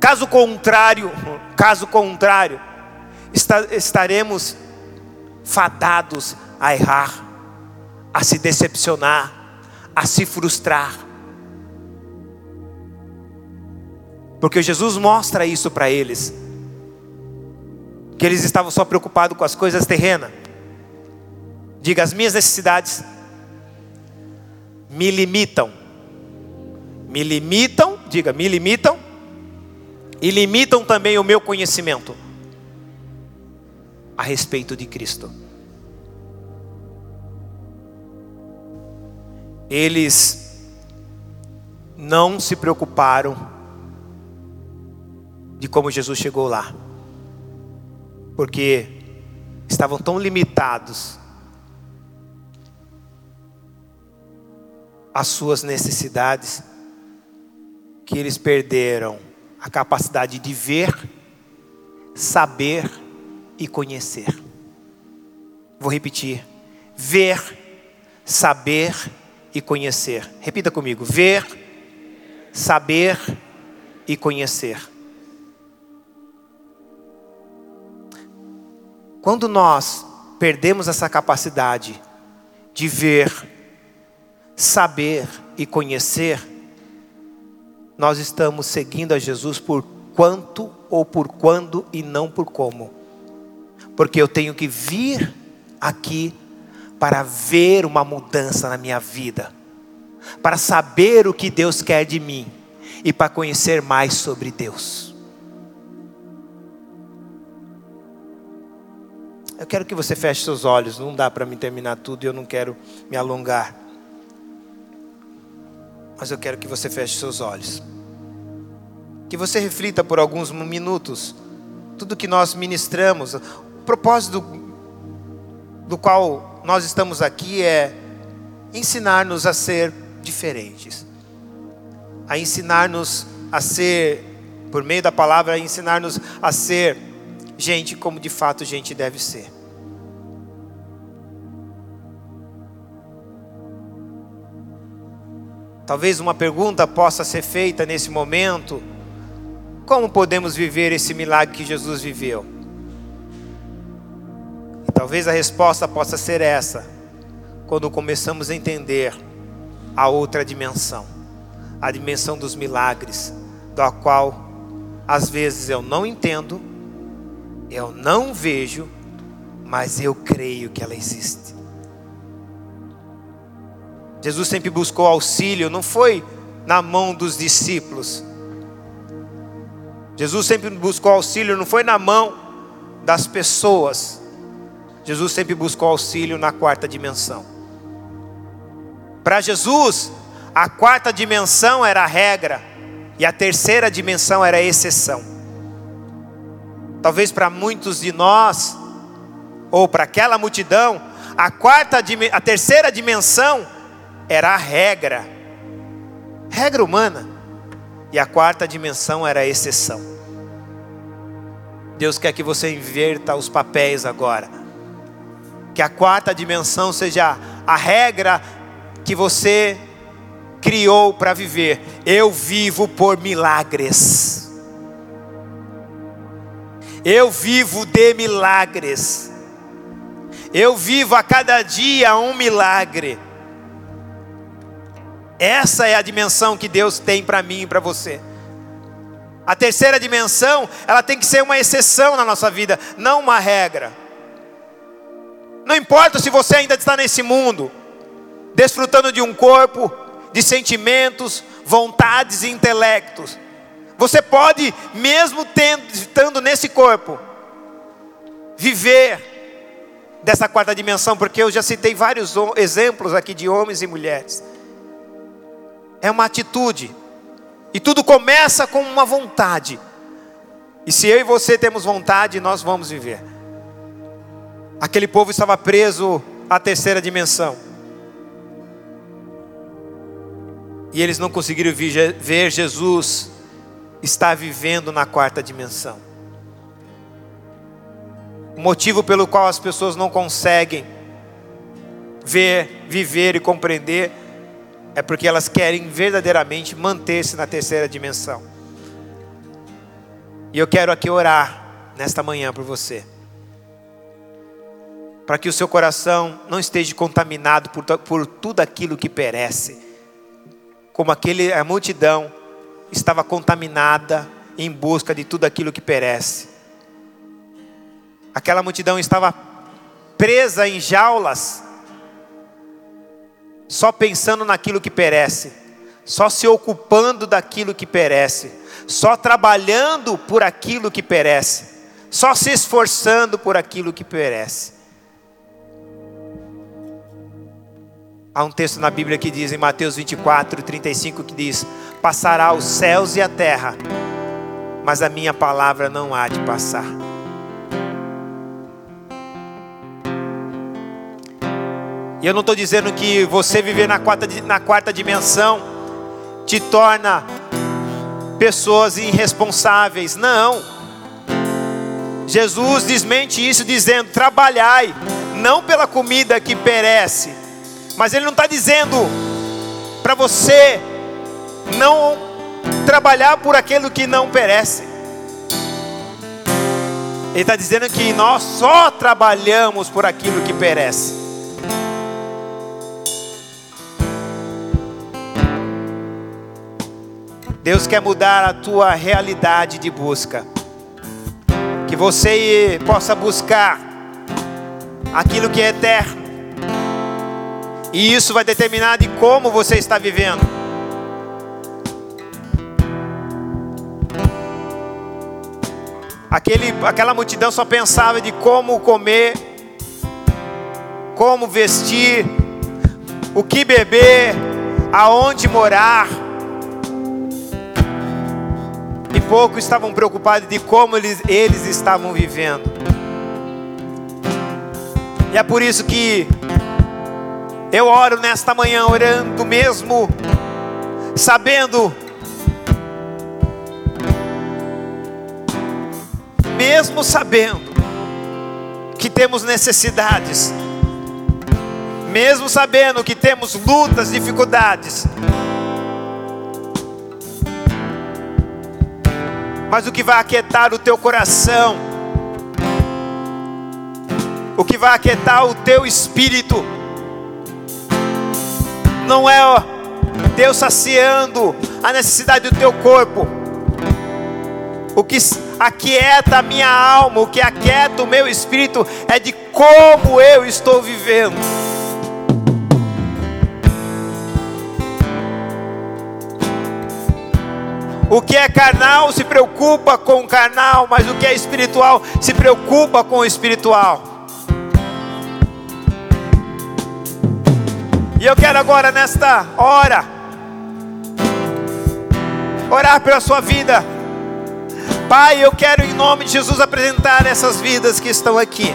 Caso contrário, caso contrário, estaremos fadados a errar a se decepcionar, a se frustrar. Porque Jesus mostra isso para eles. Que eles estavam só preocupados com as coisas terrenas. Diga, as minhas necessidades me limitam. Me limitam, diga, me limitam. E limitam também o meu conhecimento a respeito de Cristo. eles não se preocuparam de como Jesus chegou lá, porque estavam tão limitados às suas necessidades que eles perderam a capacidade de ver, saber e conhecer. Vou repetir: ver, saber e conhecer. Repita comigo: ver, saber e conhecer. Quando nós perdemos essa capacidade de ver, saber e conhecer, nós estamos seguindo a Jesus por quanto ou por quando e não por como. Porque eu tenho que vir aqui para ver uma mudança na minha vida, para saber o que Deus quer de mim e para conhecer mais sobre Deus. Eu quero que você feche seus olhos, não dá para me terminar tudo e eu não quero me alongar. Mas eu quero que você feche seus olhos. Que você reflita por alguns minutos tudo que nós ministramos, o propósito do, qual nós estamos aqui é ensinar-nos a ser diferentes, a ensinar-nos a ser, por meio da palavra, a ensinar-nos a ser gente como de fato gente deve ser. Talvez uma pergunta possa ser feita nesse momento: como podemos viver esse milagre que Jesus viveu? Talvez a resposta possa ser essa, quando começamos a entender a outra dimensão, a dimensão dos milagres, da qual às vezes eu não entendo, eu não vejo, mas eu creio que ela existe. Jesus sempre buscou auxílio, não foi na mão dos discípulos. Jesus sempre buscou auxílio, não foi na mão das pessoas. Jesus sempre buscou auxílio na quarta dimensão. Para Jesus, a quarta dimensão era a regra e a terceira dimensão era a exceção. Talvez para muitos de nós, ou para aquela multidão, a quarta, a terceira dimensão era a regra, regra humana, e a quarta dimensão era a exceção. Deus quer que você inverta os papéis agora, que a quarta dimensão seja a regra que você criou para viver. Eu vivo por milagres. Eu vivo de milagres. Eu vivo a cada dia um milagre. Essa é a dimensão que Deus tem para mim e para você. A terceira dimensão, ela tem que ser uma exceção na nossa vida, não uma regra. Não importa se você ainda está nesse mundo, desfrutando de um corpo, de sentimentos, vontades e intelectos. Você pode, mesmo tendo, estando nesse corpo, viver dessa quarta dimensão, porque eu já citei vários exemplos aqui de homens e mulheres. É uma atitude, e tudo começa com uma vontade. E se eu e você temos vontade, nós vamos viver. Aquele povo estava preso à terceira dimensão. E eles não conseguiram ver Jesus estar vivendo na quarta dimensão. O motivo pelo qual as pessoas não conseguem ver, viver e compreender é porque elas querem verdadeiramente manter-se na terceira dimensão. E eu quero aqui orar nesta manhã por você. Para que o seu coração não esteja contaminado por, por tudo aquilo que perece. Como aquele, a multidão estava contaminada em busca de tudo aquilo que perece. Aquela multidão estava presa em jaulas, só pensando naquilo que perece, só se ocupando daquilo que perece, só trabalhando por aquilo que perece, só se esforçando por aquilo que perece. Há um texto na Bíblia que diz, em Mateus 24, 35, que diz: Passará os céus e a terra, mas a minha palavra não há de passar. E eu não estou dizendo que você viver na quarta, na quarta dimensão te torna pessoas irresponsáveis. Não. Jesus desmente isso dizendo: trabalhai, não pela comida que perece, mas Ele não está dizendo para você não trabalhar por aquilo que não perece. Ele está dizendo que nós só trabalhamos por aquilo que perece. Deus quer mudar a tua realidade de busca. Que você possa buscar aquilo que é eterno. E isso vai determinar de como você está vivendo. Aquele, aquela multidão só pensava de como comer, como vestir, o que beber, aonde morar. E pouco estavam preocupados de como eles, eles estavam vivendo. E é por isso que eu oro nesta manhã, orando mesmo, sabendo, mesmo sabendo que temos necessidades, mesmo sabendo que temos lutas, dificuldades, Mas o que vai aquietar o teu coração, o que vai aquietar o teu espírito, não é Deus saciando a necessidade do teu corpo. O que aquieta a minha alma, o que aquieta o meu espírito é de como eu estou vivendo. O que é carnal se preocupa com o carnal, mas o que é espiritual se preocupa com o espiritual. E eu quero agora, nesta hora, orar pela sua vida. Pai, eu quero em nome de Jesus apresentar essas vidas que estão aqui,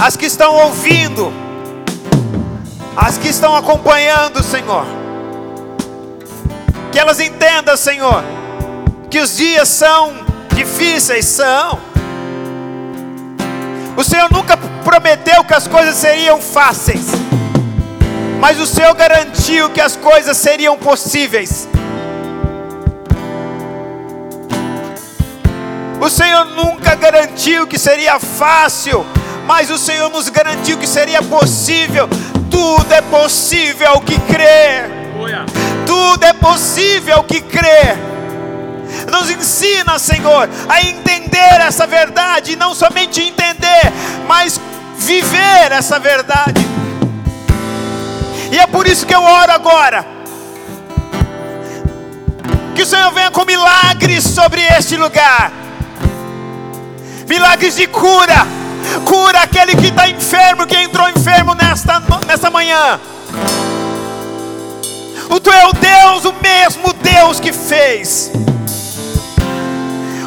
as que estão ouvindo, as que estão acompanhando, Senhor que elas entendam, Senhor, que os dias são difíceis, são. O Senhor nunca prometeu que as coisas seriam fáceis, mas o Senhor garantiu que as coisas seriam possíveis. O Senhor nunca garantiu que seria fácil, mas o Senhor nos garantiu que seria possível. Tudo é possível ao que crer. Tudo é possível ao que crer. Nos ensina, Senhor, a entender essa verdade, e não somente entender, mas viver essa verdade. E é por isso que eu oro agora. Que o Senhor venha com milagres sobre este lugar milagres de cura. Cura aquele que está enfermo, que entrou enfermo nesta, nesta manhã. O tu é o Deus, o mesmo Deus que fez.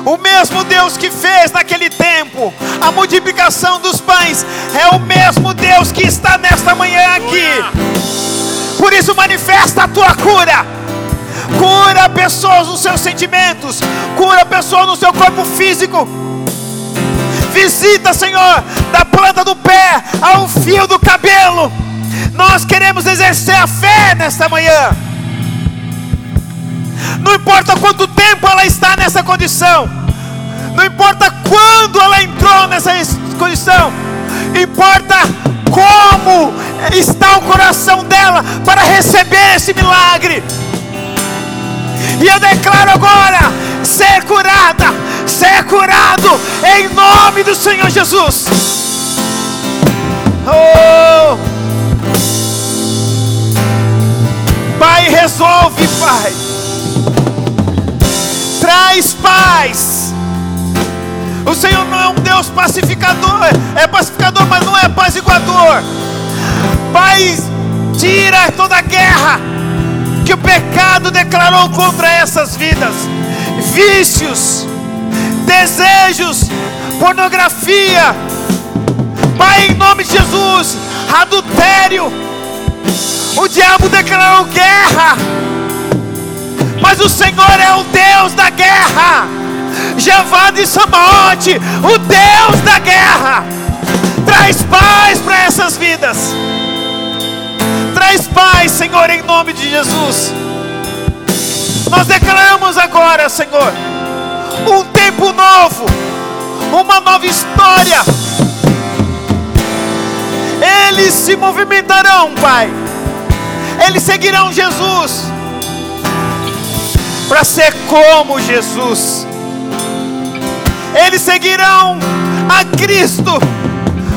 O mesmo Deus que fez naquele tempo a multiplicação dos pães é o mesmo Deus que está nesta manhã aqui. Por isso manifesta a tua cura. Cura pessoas nos seus sentimentos, cura pessoas no seu corpo físico. Visita, Senhor, da planta do pé ao fio do cabelo nós queremos exercer a fé nesta manhã. Não importa quanto tempo ela está nessa condição, não importa quando ela entrou nessa condição, importa como está o coração dela para receber esse milagre. E eu declaro agora: ser curada, ser curado, em nome do Senhor Jesus. Oh! Pai, resolve, Pai. Traz paz. O Senhor não é um Deus pacificador, é pacificador, mas não é apaziguador. Pai, tira toda a guerra que o pecado declarou contra essas vidas, vícios, desejos, pornografia. Pai, em nome de Jesus, adultério o diabo declarou guerra, mas o Senhor é o Deus da guerra. Jeová de Samaote, o Deus da guerra, traz paz para essas vidas. Traz paz, Senhor, em nome de Jesus. Nós declaramos agora, Senhor, um tempo novo, uma nova história. Eles se movimentarão, Pai eles seguirão Jesus para ser como Jesus. Eles seguirão a Cristo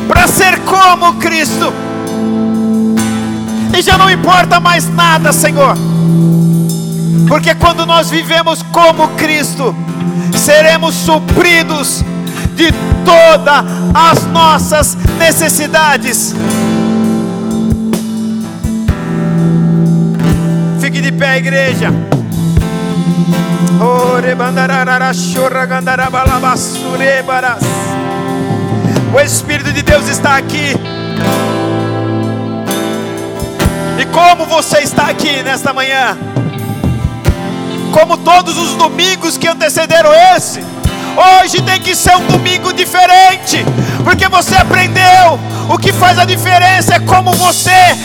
para ser como Cristo. E já não importa mais nada, Senhor. Porque quando nós vivemos como Cristo, seremos supridos de todas as nossas necessidades. Fique de pé, igreja. O Espírito de Deus está aqui. E como você está aqui nesta manhã? Como todos os domingos que antecederam esse, hoje tem que ser um domingo diferente, porque você aprendeu. O que faz a diferença é como você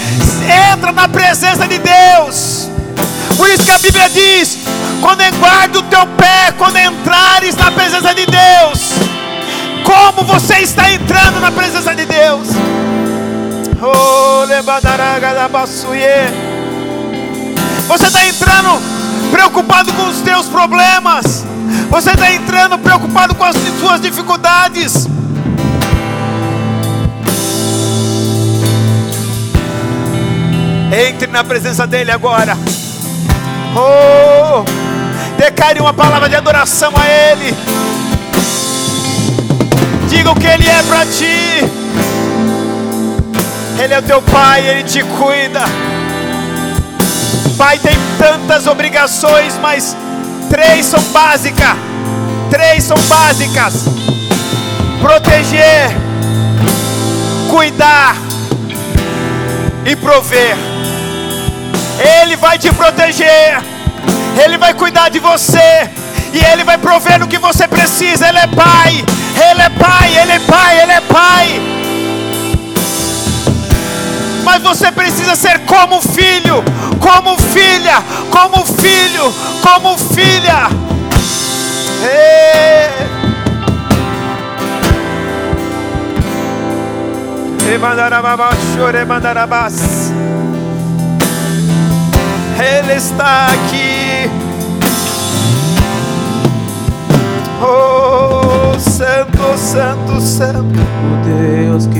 entra na presença de Deus. Por isso que a Bíblia diz: quando guarda o teu pé, quando entrares na presença de Deus, como você está entrando na presença de Deus? Oh, você está entrando preocupado com os teus problemas. Você está entrando preocupado com as suas dificuldades. Entre na presença dEle agora. Oh, Declare uma palavra de adoração a Ele. Diga o que Ele é para ti. Ele é o teu Pai, Ele te cuida. Pai tem tantas obrigações, mas três são básicas. Três são básicas: proteger, cuidar e prover. Ele vai te proteger, Ele vai cuidar de você, e Ele vai prover no que você precisa. Ele é Pai, Ele é Pai, Ele é Pai, Ele é Pai. Mas você precisa ser como filho, como filha, como filho, como filha. Ei. Ele está aqui. Oh, Santo, Santo, Santo. O Deus que